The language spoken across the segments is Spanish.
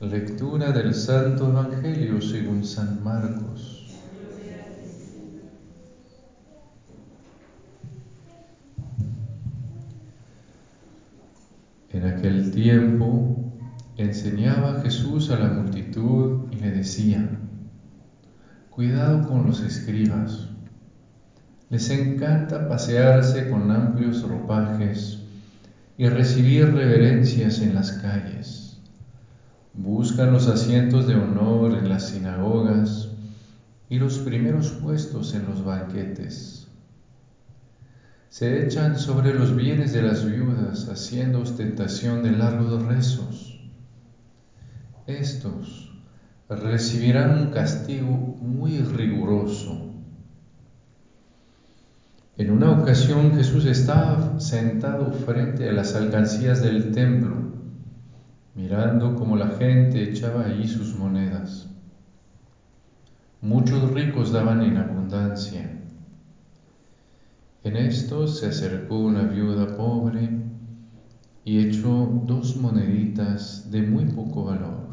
Lectura del Santo Evangelio según San Marcos. En aquel tiempo enseñaba Jesús a la multitud y le decía, cuidado con los escribas. Les encanta pasearse con amplios ropajes y recibir reverencias en las calles Buscan los asientos de honor en las sinagogas y los primeros puestos en los banquetes. Se echan sobre los bienes de las viudas haciendo ostentación de largos rezos. Estos recibirán un castigo muy riguroso. En una ocasión Jesús estaba sentado frente a las alcancías del templo mirando cómo la gente echaba ahí sus monedas. Muchos ricos daban en abundancia. En esto se acercó una viuda pobre y echó dos moneditas de muy poco valor.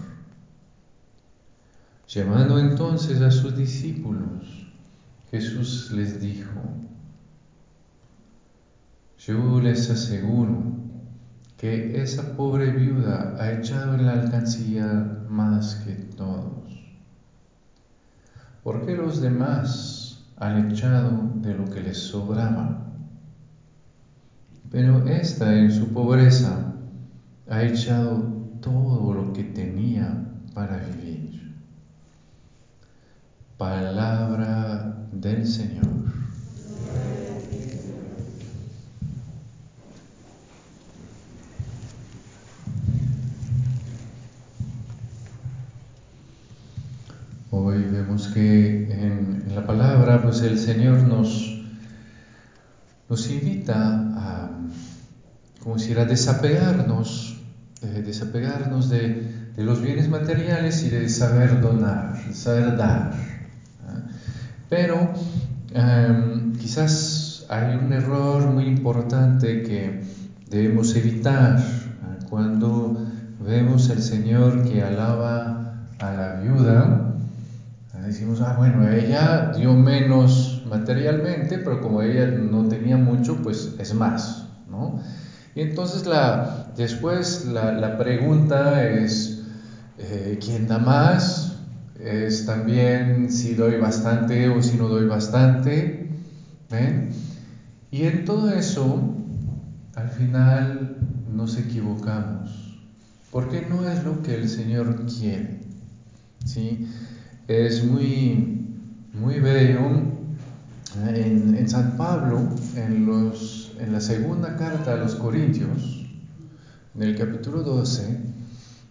Llamando entonces a sus discípulos, Jesús les dijo, yo les aseguro que esa pobre viuda ha echado en la alcancía más que todos. ¿Por qué los demás han echado de lo que les sobraba? Pero esta en su pobreza ha echado todo lo que tenía para vivir. Palabra del Señor. Que en, la palabra, pues el Señor nos, nos invita a, como si a desapegarnos, eh, desapegarnos de, los bienes materiales y de saber donar, de saber dar. Pero em, quizás hay un error muy importante que debemos evitar cuando vemos al Señor que alaba a la viuda decimos, ah, bueno, ella dio menos materialmente, pero como ella no tenía mucho, pues es más, ¿no? Y entonces la, después la, pregunta es, eh, ¿quién da más? Es también si doy bastante o si no doy bastante, ¿ven? Y en todo eso, al final nos equivocamos, porque no es lo que el Señor quiere, ¿sí? Es muy, muy bello. En, en San Pablo, en, los, en la segunda carta a los Corintios, en el capítulo 12,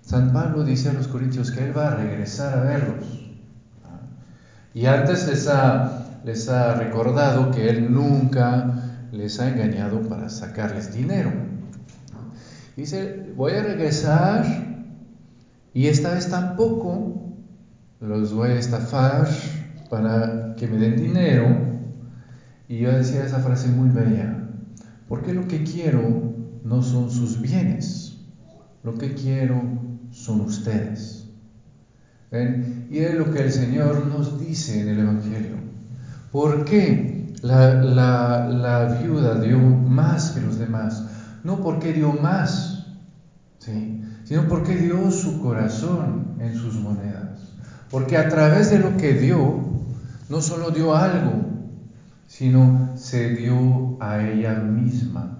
San Pablo dice a los Corintios que Él va a regresar a verlos. Y antes les ha, les ha recordado que Él nunca les ha engañado para sacarles dinero. Dice, voy a regresar y esta vez tampoco los voy a estafar para que me den dinero. Y yo decía esa frase muy bella, porque lo que quiero no son sus bienes, lo que quiero son ustedes. Y es lo que el Señor nos dice en el Evangelio. ¿Por qué la, viuda dio más que los demás? No porque dio más, sino porque dio su corazón en sus monedas. Porque a través de lo que dio, no solo dio algo, sino se dio a ella misma.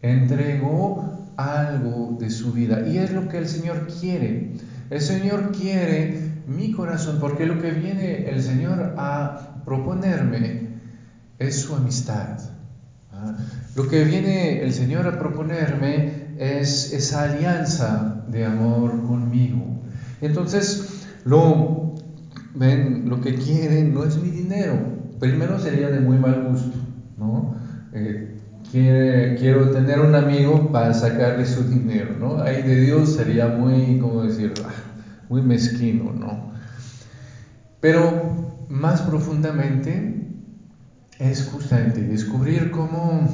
Entregó algo de su vida. Y es lo que el Señor quiere. El Señor quiere mi corazón, porque lo que viene el Señor a proponerme es su amistad. ¿ah? Lo que viene el Señor a proponerme es esa alianza de amor conmigo. Entonces, lo, ven, lo que quieren no es mi dinero. Primero sería de muy mal gusto, ¿no? Eh, quiero tener un amigo para sacarle su dinero, ¿no? Ahí de Dios sería muy, ¿cómo decir? Ah, muy mezquino, ¿no? Pero más profundamente es justamente descubrir cómo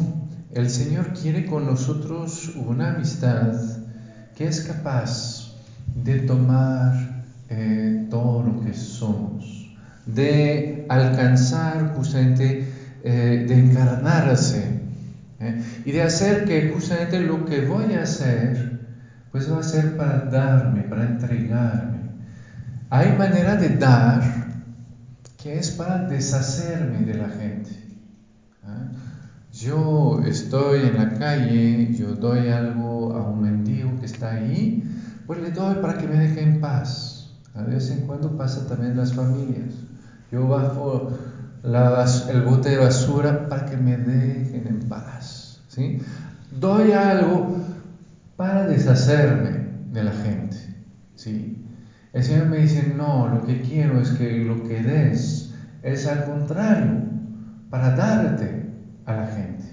el Señor quiere con nosotros una amistad que es capaz de tomar eh, todo lo que somos, de alcanzar justamente, eh, de encarnarse ¿eh? y de hacer que justamente lo que voy a hacer, pues va a ser para darme, para entregarme. Hay manera de dar que es para deshacerme de la gente. Yo estoy en la calle, yo doy algo a un mendigo que está ahí, pues le doy para que me deje en paz. A vez en cuando pasa también las familias. Yo bajo el bote de basura para que me dejen en paz. ¿sí? Doy algo para deshacerme de la gente. ¿sí? El Señor me dice, no, lo que quiero es que lo que des es al contrario, para darte a la gente.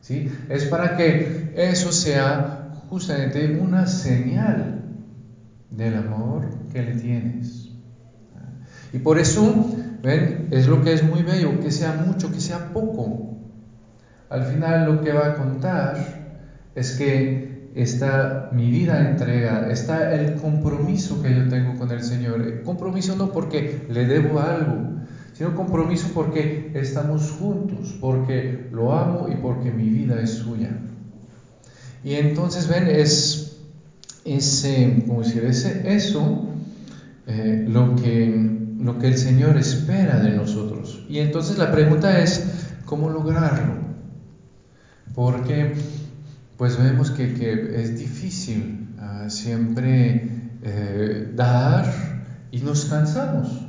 ¿sí? Es para que eso sea justamente una señal del amor que le tienes. Y por eso, ven, es lo que es muy bello, que sea mucho, que sea poco. Al final lo que va a contar es que está mi vida entrega, está el compromiso que yo tengo con el Señor. Compromiso no porque le debo algo, sino compromiso porque estamos juntos, porque lo amo y porque mi vida es suya. Y entonces, ven, es ese, ¿cómo decir? Ese, eso eh, lo, que, lo que el Señor espera de nosotros. Y entonces la pregunta es, ¿cómo lograrlo? Porque pues vemos que, que es difícil uh, siempre eh, dar y nos cansamos.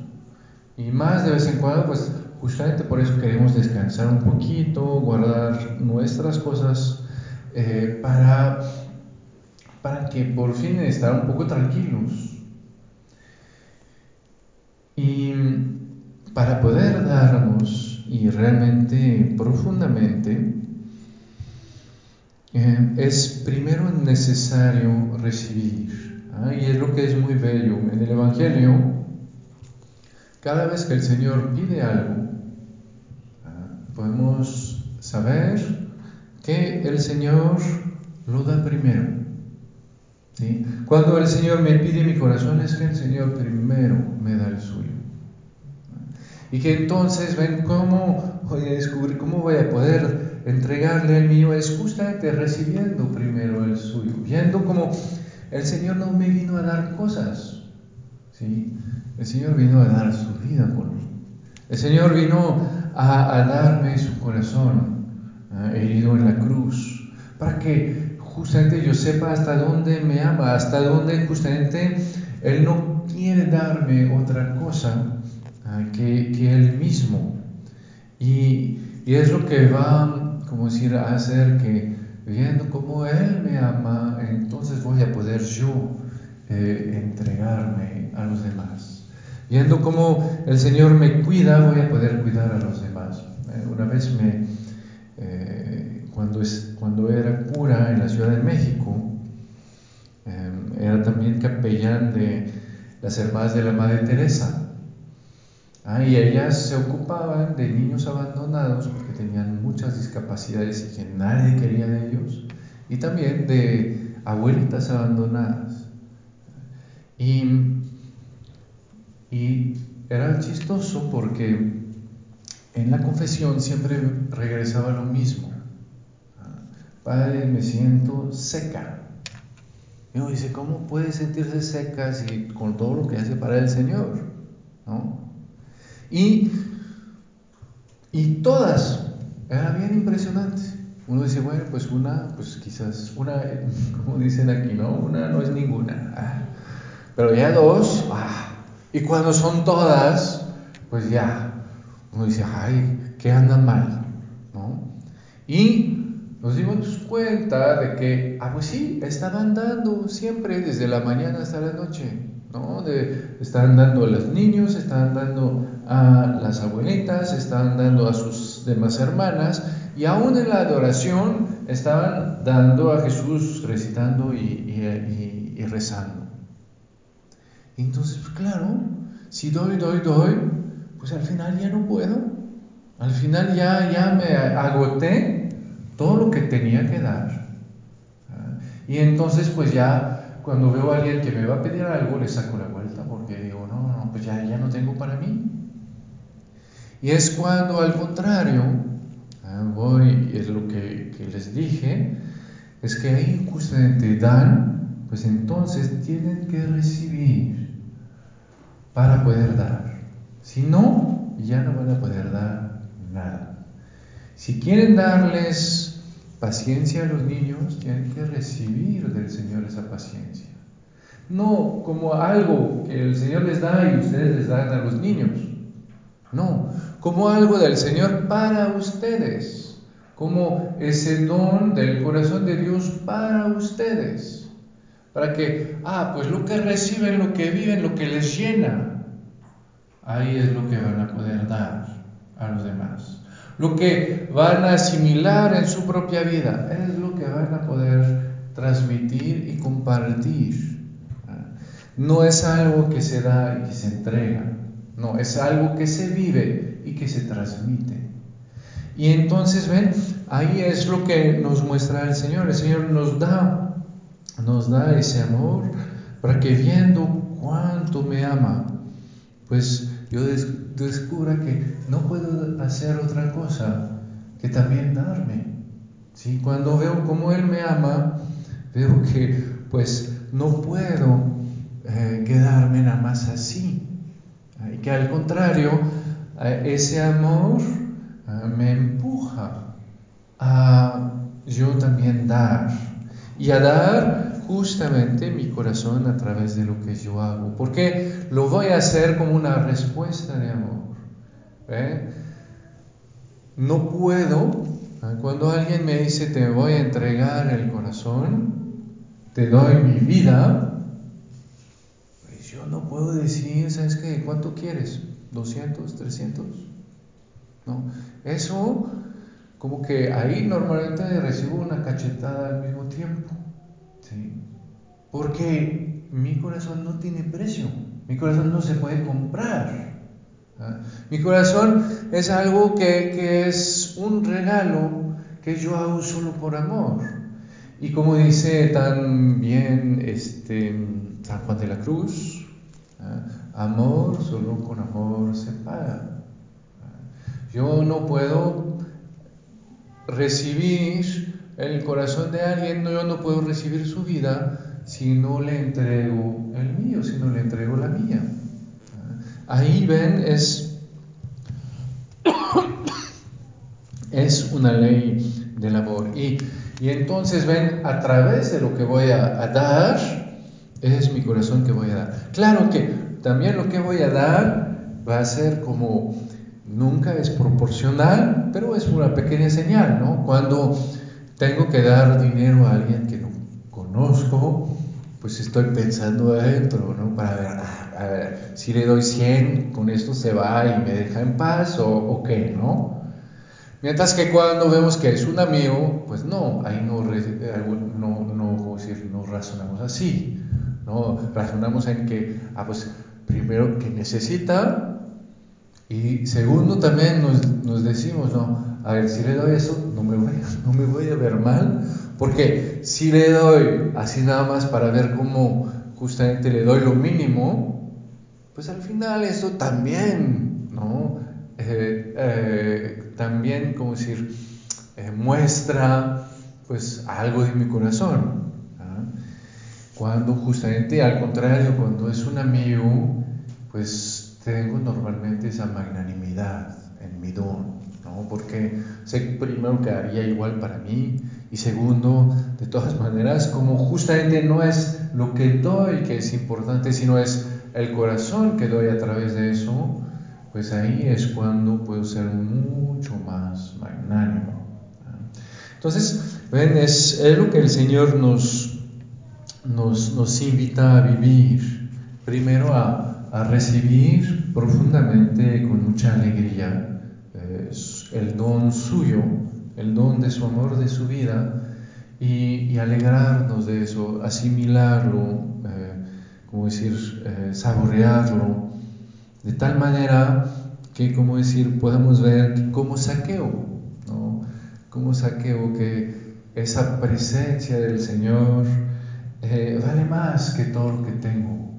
Y más de vez en cuando, pues justamente por eso queremos descansar un poquito, guardar nuestras cosas eh, para, para que por fin estar un poco tranquilos. Y para poder darnos y realmente profundamente, eh, es primero necesario recibir. ¿ah? Y es lo que es muy bello. En el Evangelio cada vez que el Señor pide algo, ah, podemos saber que el Señor lo da primero. Cuando el Señor me pide mi corazón es que el Señor primero me da el suyo. Y que entonces ven cómo voy a descubrir, cómo voy a poder entregarle el mío, es justamente recibiendo primero el suyo, viendo cómo el Señor no me vino a dar cosas, ¿sí? El Señor vino a dar su vida por mí. El Señor vino a, darme su corazón herido en la cruz, para que justamente yo sepa hasta dónde me ama, hasta dónde justamente Él no quiere darme otra cosa que, que, Él mismo. Y, y, es lo que va, como decir, a hacer que viendo cómo Él me ama, entonces voy a poder yo eh, entregarme a los demás. Viendo cómo el Señor me cuida, voy a poder cuidar a los demás. Eh, una vez me, cuando, era cura en la Ciudad de México, eh, era también capellán de las hermanas de la Madre Teresa. Ah, y ellas se ocupaban de niños abandonados porque tenían muchas discapacidades y que nadie quería de ellos, y también de abuelitas abandonadas. Y y era chistoso porque en la confesión siempre regresaba lo mismo. Padre, me siento seca. Y uno dice, ¿cómo puede sentirse seca si con todo lo que hace para el Señor? ¿No? Y, y todas, era bien impresionante. Uno dice, bueno, pues una, pues quizás una, como dicen aquí, ¿no? Una no es ninguna. Pero ya dos, ah, y cuando son todas, pues ya, uno dice, ay, ¿qué anda mal? ¿No? Y nos dimos cuenta de que, ah, pues sí, estaban dando siempre desde la mañana hasta la noche, ¿no? De, estaban dando a los niños, estaban dando a las abuelitas, estaban dando a sus demás hermanas, y aún en la adoración estaban dando a Jesús, recitando y, rezando. Entonces, claro, si doy, doy, doy, pues al final ya no puedo. Al final ya, ya me agoté todo lo que tenía que dar. Y entonces, pues ya cuando veo a alguien que me va a pedir algo, le saco la vuelta porque digo, no, no, pues ya, ya no tengo para mí. Y es cuando al contrario, ah, voy, es lo que, que les dije, es que ahí justamente dan, pues entonces tienen que recibir para poder dar. Si no, ya no van a poder dar. Si quieren darles paciencia a los niños, tienen que recibir del Señor esa paciencia. No como algo que el Señor les da y ustedes les dan a los niños. No, como algo del Señor para ustedes, como ese don del corazón de Dios para ustedes. Para que, ah, pues lo que reciben, lo que viven, lo que les llena, ahí es lo que van a poder dar a los demás. Lo que van a asimilar en su propia vida, es lo que van a poder transmitir y compartir. No es algo que se da y que se entrega, no, es algo que se vive y que se transmite. Y entonces, ven, ahí es lo que nos muestra el Señor. El Señor nos da, nos da ese amor para que viendo cuánto me ama, pues yo descubra que no puedo hacer otra cosa que también darme. ¿sí? Cuando veo cómo Él me ama, veo que pues no puedo eh, quedarme nada más así. Y que al contrario, ese amor me empuja a yo también dar. Y a dar justamente mi corazón a través de lo que yo hago. Porque lo voy a hacer como una respuesta de amor. ¿eh? No puedo, cuando alguien me dice te voy a entregar el corazón, te doy mi vida, pues yo no puedo decir, ¿sabes qué? ¿Cuánto quieres? ¿200? ¿300? No, eso como que ahí normalmente recibo una cachetada al mismo tiempo. ¿Sí? Porque mi corazón no tiene precio, mi corazón no se puede comprar. Mi corazón es algo que, que, es un regalo que yo hago solo por amor. Y como dice tan bien este, San Juan de la Cruz, amor solo con amor se paga. Yo no puedo recibir el corazón de alguien, yo no puedo recibir su vida si no le entrego el mío, si no le entrego la mía. Ahí ven, es, es una ley del amor. Y, y, entonces ven, a través de lo que voy a, dar, es mi corazón que voy a dar. Claro que también lo que voy a dar va a ser como nunca es proporcional, pero es una pequeña señal, ¿no? Cuando tengo que dar dinero a alguien que no conozco, pues estoy pensando adentro, ¿no? Para ver, ah, a ver, si le doy 100, con esto se va y me deja en paz o, qué, ¿no? Mientras que cuando vemos que es un amigo, pues no, ahí no, no, no, decir, no razonamos así, no razonamos en que, ah, pues primero que necesita y segundo también nos, nos decimos, no, a ver, si le doy eso, no me, voy, no me voy a ver mal, porque si le doy así nada más para ver cómo justamente le doy lo mínimo, pues al final eso también, ¿no? Eh, eh, también, como decir, eh, muestra pues algo de mi corazón. ¿ah? Cuando justamente al contrario, cuando es un amigo, pues tengo normalmente esa magnanimidad en mi don, porque sé primero que haría igual para mí y segundo, de todas maneras, como justamente no es lo que doy que es importante, sino es el corazón que doy a través de eso, pues ahí es cuando puedo ser mucho más magnánimo. Entonces, ven, es, lo que el Señor nos, nos, nos invita a vivir. Primero a, a recibir profundamente con mucha alegría el don suyo, el don de su amor, de su vida, y, alegrarnos de eso, asimilarlo, eh, como decir, eh, saborearlo, de tal manera que, como decir, podamos ver como saqueo, ¿no? Como saqueo que esa presencia del Señor eh, vale más que todo lo que tengo,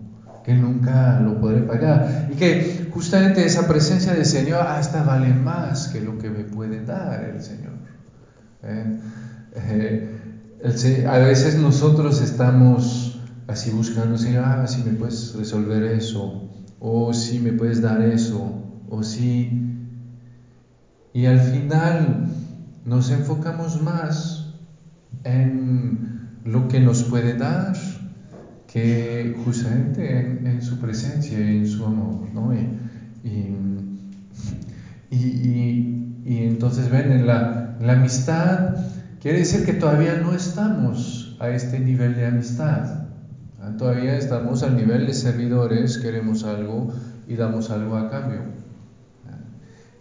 que nunca lo podré pagar. Y que justamente esa presencia del Señor hasta vale más que lo que me puede dar el Señor. ¿eh? Eh, a veces nosotros estamos así buscando, Señor, ah, si me puedes resolver eso, o si me puedes dar eso, o si... Y al final nos enfocamos más en lo que nos puede dar que justamente en, su presencia y en su amor. ¿no? Y, y, entonces ven, en la, la amistad quiere decir que todavía no estamos a este nivel de amistad. Todavía estamos al nivel de servidores, queremos algo y damos algo a cambio.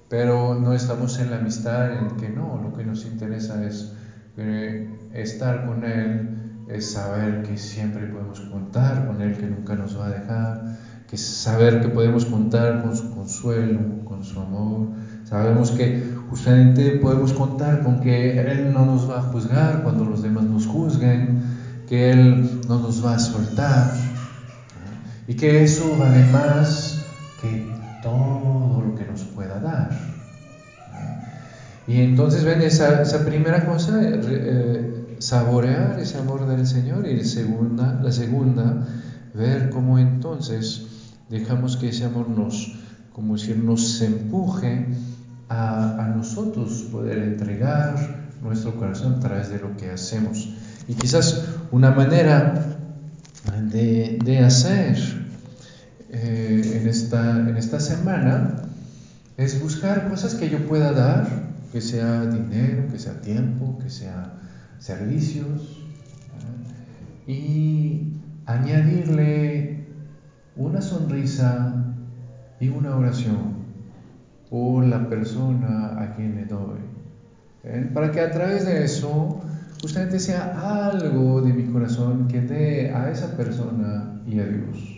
Pero no estamos en la amistad en que no, lo que nos interesa es estar con Él, es saber que siempre podemos contar con Él, que nunca nos va a dejar, que saber que podemos contar con su consuelo, con su amor. Sabemos que justamente podemos contar con que Él no nos va a juzgar cuando los demás nos juzguen, que Él no nos va a soltar y que eso vale más que todo lo que nos pueda dar. Y entonces ven esa, esa primera cosa, eh, saborear ese amor del Señor y la segunda, la segunda, ver cómo entonces dejamos que ese amor nos, como decir, nos empuje a, a nosotros poder entregar nuestro corazón a través de lo que hacemos. Y quizás una manera de, de hacer eh, en, esta, en esta semana es buscar cosas que yo pueda dar que sea dinero, que sea tiempo, que sea servicios, y añadirle una sonrisa y una oración por la persona a quien le doy, ¿eh? para que a través de eso justamente sea algo de mi corazón que dé a esa persona y a Dios.